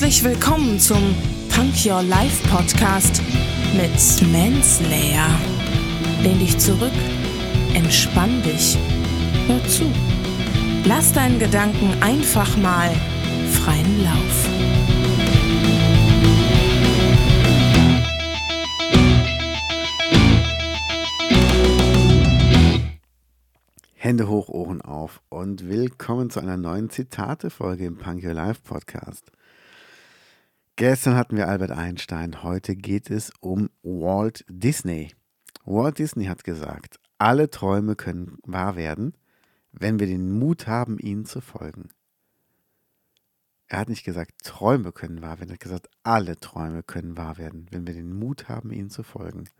Herzlich willkommen zum Punk Your Life Podcast mit Manslayer. Lehn dich zurück, entspann dich, hör zu. Lass deinen Gedanken einfach mal freien Lauf. Hände hoch, Ohren auf und willkommen zu einer neuen Zitate-Folge im Punk Your Life Podcast. Gestern hatten wir Albert Einstein, heute geht es um Walt Disney. Walt Disney hat gesagt, alle Träume können wahr werden, wenn wir den Mut haben, ihnen zu folgen. Er hat nicht gesagt, Träume können wahr werden, er hat gesagt, alle Träume können wahr werden, wenn wir den Mut haben, ihnen zu folgen.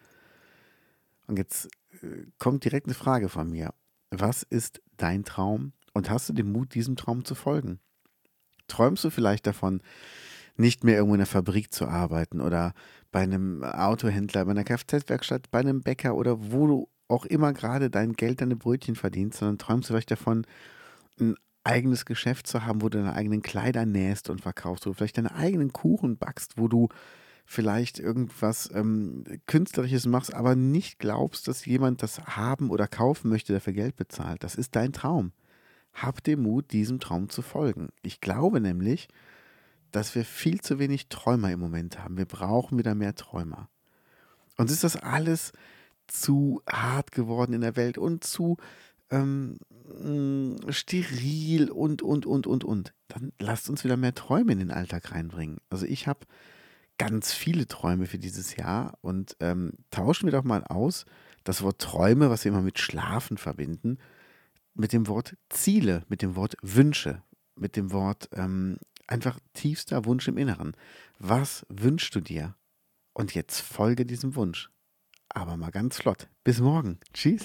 Und jetzt äh, kommt direkt eine Frage von mir. Was ist dein Traum und hast du den Mut, diesem Traum zu folgen? Träumst du vielleicht davon, nicht mehr irgendwo in der Fabrik zu arbeiten oder bei einem Autohändler, bei einer Kfz-Werkstatt, bei einem Bäcker oder wo du auch immer gerade dein Geld, deine Brötchen verdienst, sondern träumst du vielleicht davon, ein eigenes Geschäft zu haben, wo du deine eigenen Kleider nähst und verkaufst, wo du vielleicht deine eigenen Kuchen backst, wo du vielleicht irgendwas ähm, Künstlerisches machst, aber nicht glaubst, dass jemand das haben oder kaufen möchte, der für Geld bezahlt. Das ist dein Traum. Hab den Mut, diesem Traum zu folgen. Ich glaube nämlich, dass wir viel zu wenig Träumer im Moment haben. Wir brauchen wieder mehr Träumer. Uns ist das alles zu hart geworden in der Welt und zu ähm, mm, steril und, und, und, und, und. Dann lasst uns wieder mehr Träume in den Alltag reinbringen. Also ich habe ganz viele Träume für dieses Jahr und ähm, tauschen wir doch mal aus das Wort Träume, was wir immer mit Schlafen verbinden, mit dem Wort Ziele, mit dem Wort Wünsche, mit dem Wort ähm, einfach tiefster Wunsch im Inneren. Was wünschst du dir? Und jetzt folge diesem Wunsch. Aber mal ganz flott. Bis morgen. Tschüss.